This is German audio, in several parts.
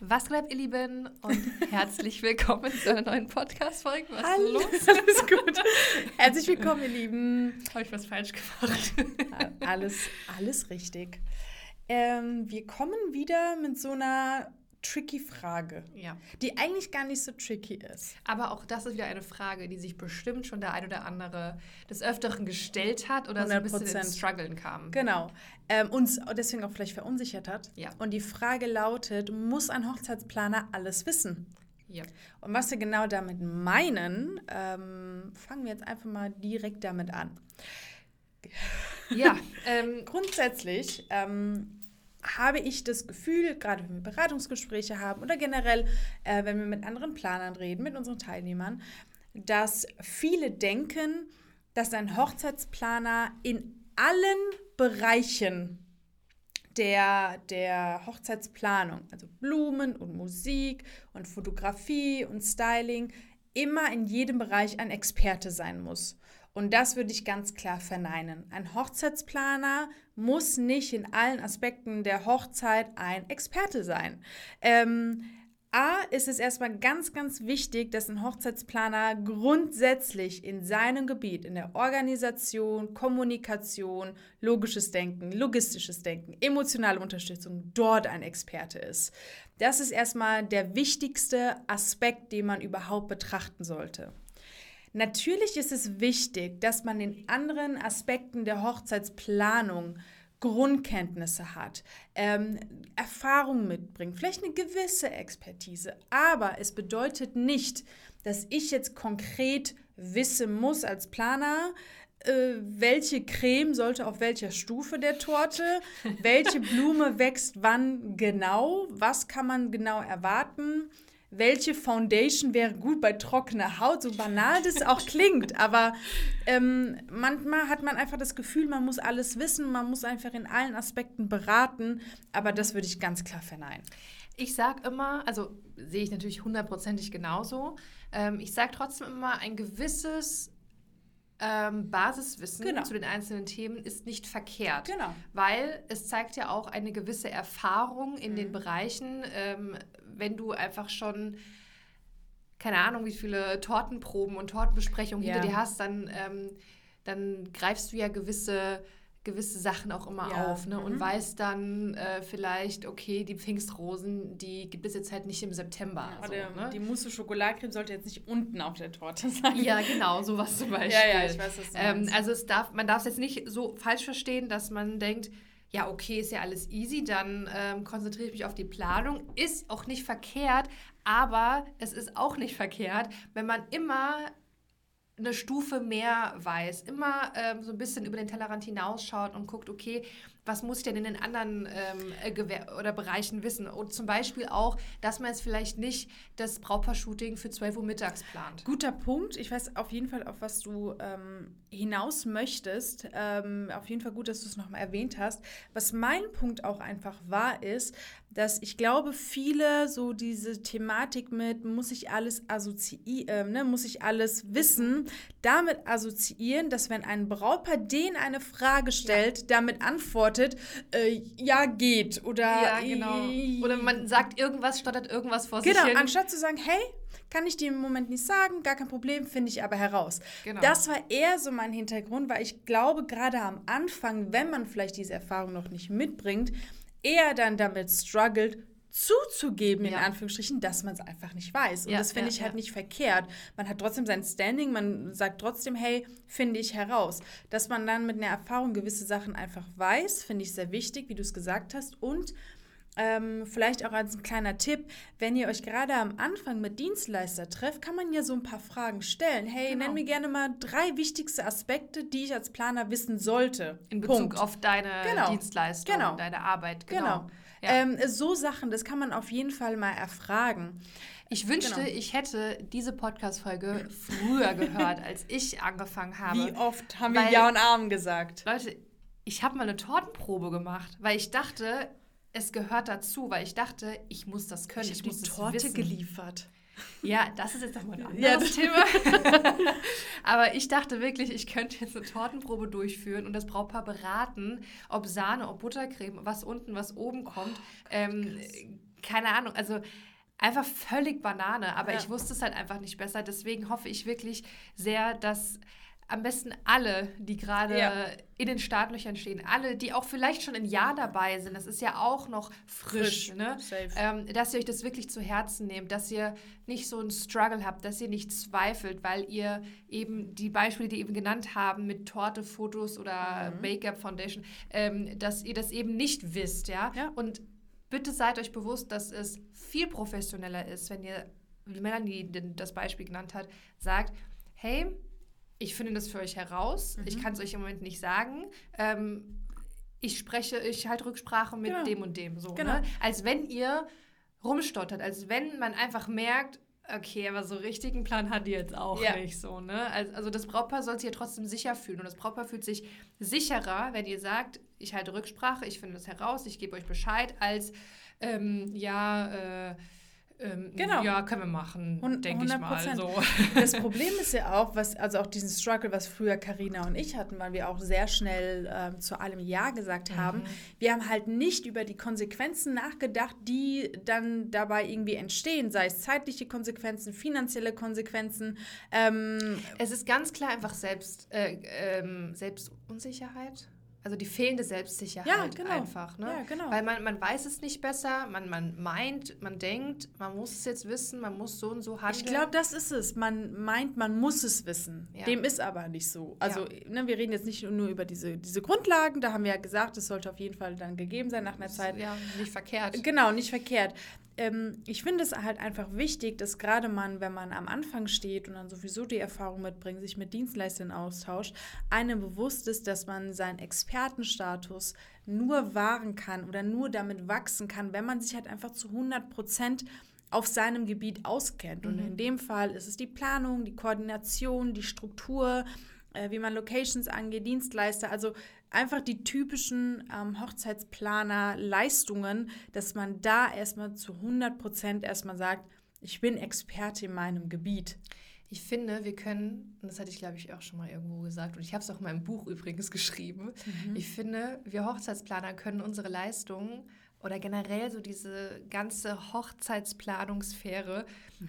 Was geht, ihr Lieben? Und herzlich willkommen zu einer neuen Podcast-Folge. Was Hallo. ist los? Alles gut. Herzlich willkommen, ihr Lieben. Habe ich was falsch gemacht? Alles, alles richtig. Ähm, wir kommen wieder mit so einer tricky Frage, Ja. die eigentlich gar nicht so tricky ist. Aber auch das ist wieder eine Frage, die sich bestimmt schon der ein oder andere des Öfteren gestellt hat oder so ein bisschen 100%. ins Struggeln kam. Genau. Ähm, uns deswegen auch vielleicht verunsichert hat. Ja. Und die Frage lautet, muss ein Hochzeitsplaner alles wissen? Ja. Und was wir genau damit meinen, ähm, fangen wir jetzt einfach mal direkt damit an. Ja, ähm, Grundsätzlich ähm, habe ich das Gefühl, gerade wenn wir Beratungsgespräche haben oder generell, äh, wenn wir mit anderen Planern reden, mit unseren Teilnehmern, dass viele denken, dass ein Hochzeitsplaner in allen Bereichen der, der Hochzeitsplanung, also Blumen und Musik und Fotografie und Styling, immer in jedem Bereich ein Experte sein muss. Und das würde ich ganz klar verneinen. Ein Hochzeitsplaner muss nicht in allen Aspekten der Hochzeit ein Experte sein. Ähm, A ist es erstmal ganz, ganz wichtig, dass ein Hochzeitsplaner grundsätzlich in seinem Gebiet, in der Organisation, Kommunikation, logisches Denken, logistisches Denken, emotionale Unterstützung, dort ein Experte ist. Das ist erstmal der wichtigste Aspekt, den man überhaupt betrachten sollte. Natürlich ist es wichtig, dass man in anderen Aspekten der Hochzeitsplanung Grundkenntnisse hat, ähm, Erfahrung mitbringt, vielleicht eine gewisse Expertise. Aber es bedeutet nicht, dass ich jetzt konkret wissen muss als Planer, äh, welche Creme sollte auf welcher Stufe der Torte, welche Blume wächst wann genau, was kann man genau erwarten welche Foundation wäre gut bei trockener Haut, so banal das auch klingt, aber ähm, manchmal hat man einfach das Gefühl, man muss alles wissen, man muss einfach in allen Aspekten beraten, aber das würde ich ganz klar verneinen. ich sage immer, also sehe ich natürlich hundertprozentig genauso, ähm, ich sage trotzdem immer, ein gewisses ähm, Basiswissen Genau. zu den einzelnen Themen ist nicht verkehrt. Genau. Weil es zeigt ja auch eine gewisse Erfahrung in Mhm. den Bereichen, ähm, wenn du einfach schon keine Ahnung, wie viele Tortenproben und Tortenbesprechungen Ja. hinter dir hast, dann, ähm, dann greifst du ja gewisse, gewisse Sachen auch immer Ja. auf ne? und Mhm. weißt dann äh, vielleicht, okay, die Pfingstrosen, die gibt es jetzt halt nicht im September. so, Oder ne? die Mousse Schokoladecreme sollte jetzt nicht unten auf der Torte sein. Ja, genau, sowas zum Beispiel. Ja, ja, ich weiß, was du ähm. Also es darf, man darf es jetzt nicht so falsch verstehen, dass man denkt, ja, okay, ist ja alles easy, dann ähm, konzentriere ich mich auf die Planung. Ist auch nicht verkehrt, aber es ist auch nicht verkehrt, wenn man immer eine Stufe mehr weiß, immer ähm, so ein bisschen über den Tellerrand hinausschaut und guckt, okay, was muss ich denn in den anderen ähm, äh, oder Bereichen wissen? Und zum Beispiel auch, dass man jetzt vielleicht nicht das Brautpaar-Shooting für 12 Uhr mittags plant. Guter Punkt. Ich weiß auf jeden Fall, auf was du ähm, hinaus möchtest. Ähm, auf jeden Fall gut, dass du es nochmal erwähnt hast. Was mein Punkt auch einfach war, ist, dass ich glaube, viele so diese Thematik mit, muss ich alles assoziieren, ähm, ne, muss ich alles wissen, damit assoziieren, dass wenn ein Brautpaar denen eine Frage stellt, damit antwortet, äh, ja, geht. Oder Ja, genau. Oder man sagt irgendwas, stottert irgendwas vor Genau, sich hin. anstatt zu sagen, hey, kann ich dir im Moment nicht sagen, gar kein Problem, finde ich aber heraus. Genau. Das war eher so mein Hintergrund, weil ich glaube, gerade am Anfang, wenn man vielleicht diese Erfahrung noch nicht mitbringt, eher dann damit struggelt, zuzugeben, in Ja. Anführungsstrichen, dass man es einfach nicht weiß. Und Ja, das finde ja, ich halt nicht verkehrt. Man hat trotzdem sein Standing, man sagt trotzdem, hey, finde ich heraus. Dass man dann mit einer Erfahrung gewisse Sachen einfach weiß, finde ich sehr wichtig, wie du es gesagt hast. Und ähm, vielleicht auch als ein kleiner Tipp, wenn ihr euch gerade am Anfang mit Dienstleister trefft, kann man ja so ein paar Fragen stellen. Hey, Genau. nenn mir gerne mal drei wichtigste Aspekte, die ich als Planer wissen sollte. in Bezug Punkt. auf deine Genau. Dienstleistung, Genau. deine Arbeit. Genau. Genau. Ja. Ähm, so Sachen, das kann man auf jeden Fall mal erfragen. ich wünschte, genau. ich hätte diese Podcast-Folge früher gehört, als ich angefangen habe. Wie oft haben wir Ja und Arm gesagt? Leute, ich habe mal eine Tortenprobe gemacht, weil ich dachte, es gehört dazu, weil ich dachte, ich muss das können, ich, hab muss die Torte wissen. geliefert. Ja, das ist jetzt nochmal ein Ja, anderes das- Thema. Aber ich dachte wirklich, ich könnte jetzt eine Tortenprobe durchführen und das Brautpaar beraten, ob Sahne, ob Buttercreme, was unten, was oben kommt. ähm, keine Ahnung, also einfach völlig Banane. Aber Ja. ich wusste es halt einfach nicht besser. Deswegen hoffe ich wirklich sehr, dass am besten alle, die gerade Ja. in den Startlöchern stehen, alle, die auch vielleicht schon ein Jahr dabei sind, das ist ja auch noch frisch, Frisch, ne? Ähm, dass ihr euch das wirklich zu Herzen nehmt, dass ihr nicht so einen Struggle habt, dass ihr nicht zweifelt, weil ihr eben die Beispiele, die eben genannt haben, mit Torte, Fotos oder Mhm. Make-up, Foundation, ähm, dass ihr das eben nicht wisst, ja? Ja. Und bitte seid euch bewusst, dass es viel professioneller ist, wenn ihr, wie Melanie das Beispiel genannt hat, sagt, hey, ich finde das für euch heraus, Mhm. ich kann es euch im Moment nicht sagen, ähm, ich spreche, ich halte Rücksprache mit Genau. dem und dem, so, Genau. ne? Als wenn ihr rumstottert, als wenn man einfach merkt, okay, aber so richtigen Plan hat die jetzt auch Ja. nicht so, ne? Also, also das Brautpaar soll sich ja trotzdem sicher fühlen und das Brautpaar fühlt sich sicherer, wenn ihr sagt, ich halte Rücksprache, ich finde das heraus, ich gebe euch Bescheid, als ähm, ja, äh, ähm, Genau. ja, können wir machen, denke ich mal. 100%. So. Das Problem ist ja auch, was, also auch diesen Struggle, was früher Karina und ich hatten, weil wir auch sehr schnell ähm, zu allem Ja gesagt haben. Wir haben halt nicht über die Konsequenzen nachgedacht, die dann dabei irgendwie entstehen, sei es zeitliche Konsequenzen, finanzielle Konsequenzen. Ähm, Es ist ganz klar einfach selbst, äh, ähm, Selbstunsicherheit. Also die fehlende Selbstsicherheit Ja, genau. einfach. Ne? Ja, genau. Weil man, man weiß es nicht besser, man, man meint, man denkt, man muss es jetzt wissen, man muss so und so handeln. Ich glaube, das ist es. Man meint, man muss es wissen. Ja. Dem ist aber nicht so. Also, Ja. ne, wir reden jetzt nicht nur über diese, diese Grundlagen, da haben wir ja gesagt, es sollte auf jeden Fall dann gegeben sein nach einer Zeit. Ja, nicht verkehrt. Genau, nicht verkehrt. Ähm, ich finde es halt einfach wichtig, dass gerade man, wenn man am Anfang steht und dann sowieso die Erfahrung mitbringt, sich mit Dienstleistern austauscht, einem bewusst ist, dass man seinen Expertenstatus nur wahren kann oder nur damit wachsen kann, wenn man sich halt einfach zu 100 Prozent auf seinem Gebiet auskennt. Und in dem Fall ist es die Planung, die Koordination, die Struktur, äh, wie man Locations angeht, Dienstleister, also einfach die typischen ähm, Hochzeitsplaner-Leistungen, dass man da erstmal zu 100 Prozent erstmal sagt, ich bin Experte in meinem Gebiet. Ich finde, wir können, und das hatte ich glaube ich auch schon mal irgendwo gesagt, und ich habe es auch in meinem Buch übrigens geschrieben, ich finde, wir Hochzeitsplaner können unsere Leistungen oder generell so diese ganze Hochzeitsplanungssphäre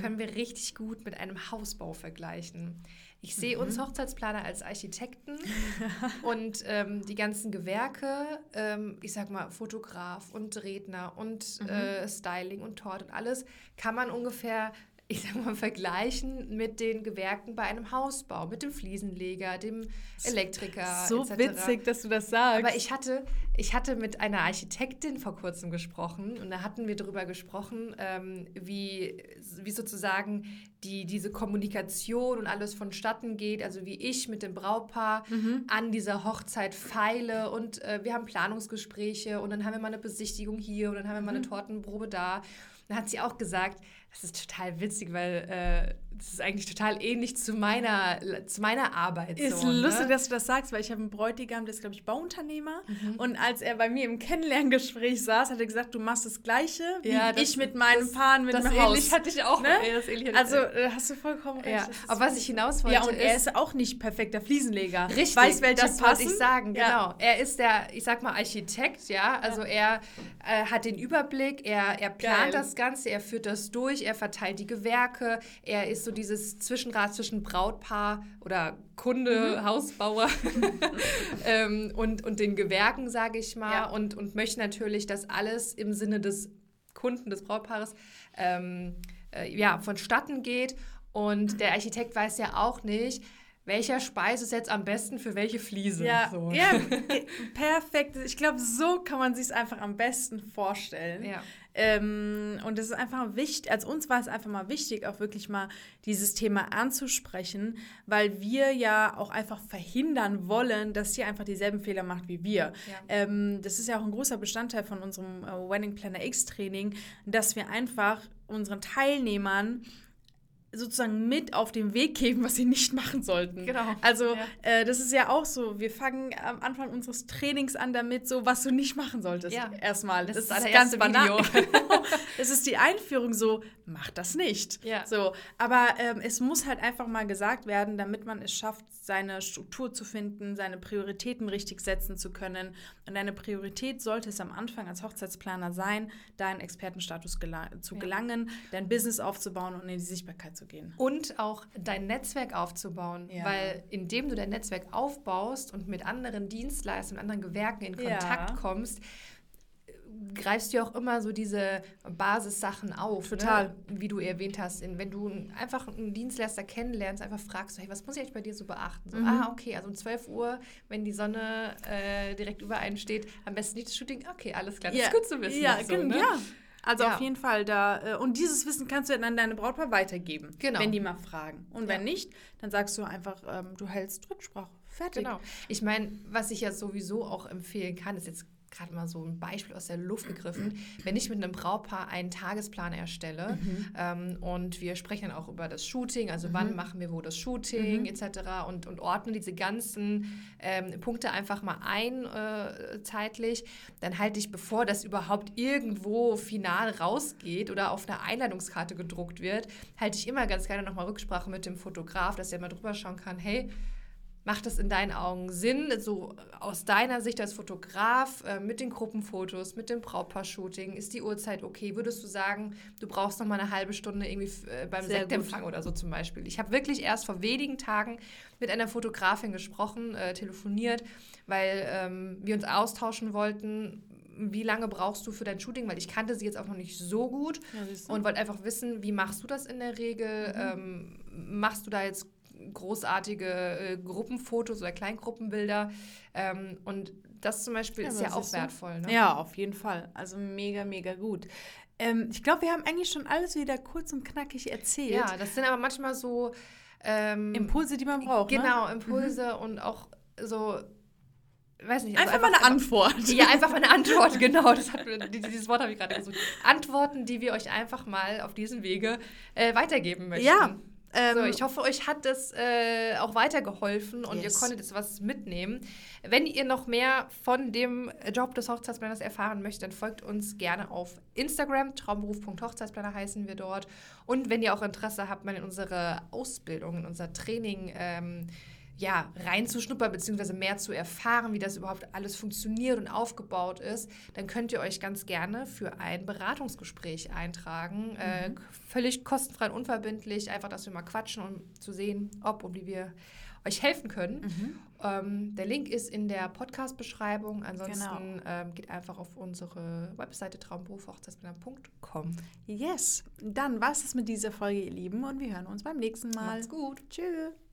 können wir richtig gut mit einem Hausbau vergleichen. Ich sehe uns Hochzeitsplaner als Architekten und ähm, die ganzen Gewerke, ähm, ich sag mal Fotograf und Redner und äh, Styling und Tort und alles, kann man ungefähr ich sag mal, vergleichen mit den Gewerken bei einem Hausbau, mit dem Fliesenleger, dem Elektriker. so etc. witzig, dass du das sagst. Aber ich hatte, ich hatte mit einer Architektin vor kurzem gesprochen und da hatten wir darüber gesprochen, ähm, wie, wie sozusagen die, diese Kommunikation und alles vonstatten geht, also wie ich mit dem Brautpaar an dieser Hochzeit feile und äh, wir haben Planungsgespräche und dann haben wir mal eine Besichtigung hier und dann haben wir mal eine Tortenprobe da. Dann hat sie auch gesagt, das ist total witzig, weil äh, das ist eigentlich total ähnlich zu meiner, zu meiner Arbeit. Ist so, lustig, ne? dass du das sagst, weil ich habe einen Bräutigam, der ist, glaube ich, Bauunternehmer. Und als er bei mir im Kennenlerngespräch saß, hat er gesagt, du machst das Gleiche wie Ja, das- ich mit meinem das- Paaren mit das ähnlich Haus. hatte ich auch. Ne? Das hatte Also äh, hast du vollkommen recht. ja. das ist Auf was ich hinaus wollte, Ja, und er ist, ist auch nicht perfekter Fliesenleger. Richtig, Weiß, welche das passen. ich sagen, Ja. genau. Er ist der, ich sag mal, Architekt, ja. Also er äh, hat den Überblick, er, er plant Geil. das Ganze, er führt das durch, er verteilt die Gewerke, er ist so dieses Zwischenrad zwischen Brautpaar oder Kunde, Mhm. Hausbauer ähm, und, und den Gewerken, sage ich mal, Ja. und, und möchte natürlich, dass alles im Sinne des Kunden, des Brautpaares, ähm, äh, ja, vonstatten geht. Und der Architekt weiß ja auch nicht, welcher Speis ist jetzt am besten für welche Fliese. Ja, so. ja perfekt. Ich glaube, so kann man sich es einfach am besten vorstellen. Ja. Ähm, und es ist einfach wichtig, als uns war es einfach mal wichtig, auch wirklich mal dieses Thema anzusprechen, weil wir ja auch einfach verhindern wollen, dass ihr einfach dieselben Fehler macht wie wir. Ja. Ähm, das ist ja auch ein großer Bestandteil von unserem äh, Wedding Planner X Training, dass wir einfach unseren Teilnehmern sozusagen mit auf den Weg geben, was sie nicht machen sollten. Genau. Also Ja. äh, das ist ja auch so, wir fangen am Anfang unseres Trainings an damit, so was du nicht machen solltest. Ja. Erstmal. Das Das, ist das ist ganz banal. Genau. Es ist die Einführung so, mach das nicht. Ja. So, aber ähm, es muss halt einfach mal gesagt werden, damit man es schafft, seine Struktur zu finden, seine Prioritäten richtig setzen zu können. Und deine Priorität sollte es am Anfang als Hochzeitsplaner sein, deinen Expertenstatus gela zu gelangen, dein Business aufzubauen und in die Sichtbarkeit zu gehen. Und auch dein Netzwerk aufzubauen. Ja. Weil indem du dein Netzwerk aufbaust und mit anderen Dienstleistern, mit anderen Gewerken in Ja. Kontakt kommst, greifst du auch immer so diese Basissachen auf. Total. Ne? Wie du erwähnt hast. In, wenn du einfach einen Dienstleister kennenlernst, einfach fragst, hey, was muss ich eigentlich bei dir so beachten? So, Mhm. Ah, okay, also um 12 Uhr, wenn die Sonne äh, direkt über einen steht, am besten nicht das Shooting. Okay, alles klar, das ist gut zu wissen. Ja, so, gen- ne? ja. Also Ja. auf jeden Fall da. äh, Und dieses Wissen kannst du dann an deine Brautpaar weitergeben, Genau. wenn die mal fragen. Und wenn Ja. nicht, dann sagst du einfach, ähm, du hältst Rücksprache. Fertig. Genau. Ich meine, was ich ja sowieso auch empfehlen kann, ist jetzt gerade mal so ein Beispiel aus der Luft gegriffen. Wenn ich mit einem Brautpaar einen Tagesplan erstelle ähm, und wir sprechen dann auch über das Shooting, also wann machen wir wo das Shooting etc. Und, und ordnen diese ganzen ähm, Punkte einfach mal ein äh, zeitlich, dann halte ich, bevor das überhaupt irgendwo final rausgeht oder auf einer Einladungskarte gedruckt wird, halte ich immer ganz gerne nochmal Rücksprache mit dem Fotograf, dass er mal drüber schauen kann, hey, Macht das in deinen Augen Sinn, so aus deiner Sicht als Fotograf, äh, mit den Gruppenfotos, mit dem Brautpaar-Shooting, ist die Uhrzeit okay? Würdest du sagen, du brauchst noch mal eine halbe Stunde irgendwie äh, beim Sehr Sektempfang oder so zum Beispiel? Ich habe wirklich erst vor wenigen Tagen mit einer Fotografin gesprochen, äh, telefoniert, weil ähm, wir uns austauschen wollten, wie lange brauchst du für dein Shooting? Weil ich kannte sie jetzt auch noch nicht so gut Ja, und wollte einfach wissen, wie machst du das in der Regel? Ähm, machst du da jetzt großartige äh, Gruppenfotos oder Kleingruppenbilder? Ähm, und das zum Beispiel Ja, ist ja auch wertvoll. Ne? Ja, auf jeden Fall. Also mega, mega gut. Ähm, ich glaube, wir haben eigentlich schon alles wieder kurz und knackig erzählt. ja, das sind aber manchmal so ähm, Impulse, die man braucht. Ne? Genau, Impulse und auch so, weiß nicht. also Einfach, mal eine Antwort. Ja, einfach mal eine Antwort, genau. Das hat, dieses Wort habe ich gerade gesucht. Antworten, die wir euch einfach mal auf diesem Wege äh, weitergeben möchten. Ja, ähm, so, ich hoffe, euch hat das äh, auch weitergeholfen und Yes. ihr konntet jetzt was mitnehmen. Wenn ihr noch mehr von dem Job des Hochzeitsplanners erfahren möchtet, dann folgt uns gerne auf Instagram. Traumberuf.hochzeitsplaner heißen wir dort. Und wenn ihr auch Interesse habt, mal in unsere Ausbildung, in unser Training ähm, ja, reinzuschnuppern, beziehungsweise mehr zu erfahren, wie das überhaupt alles funktioniert und aufgebaut ist, dann könnt ihr euch ganz gerne für ein Beratungsgespräch eintragen. Äh, völlig kostenfrei und unverbindlich, einfach, dass wir mal quatschen, um zu sehen, ob und wie wir euch helfen können. Ähm, der Link ist in der Podcast-Beschreibung. Ansonsten ähm, geht einfach auf unsere Webseite traumberufhochzeitsplaner.com. Yes. Dann war es das mit dieser Folge, ihr Lieben, und wir hören uns beim nächsten Mal. Macht's gut. Tschüss.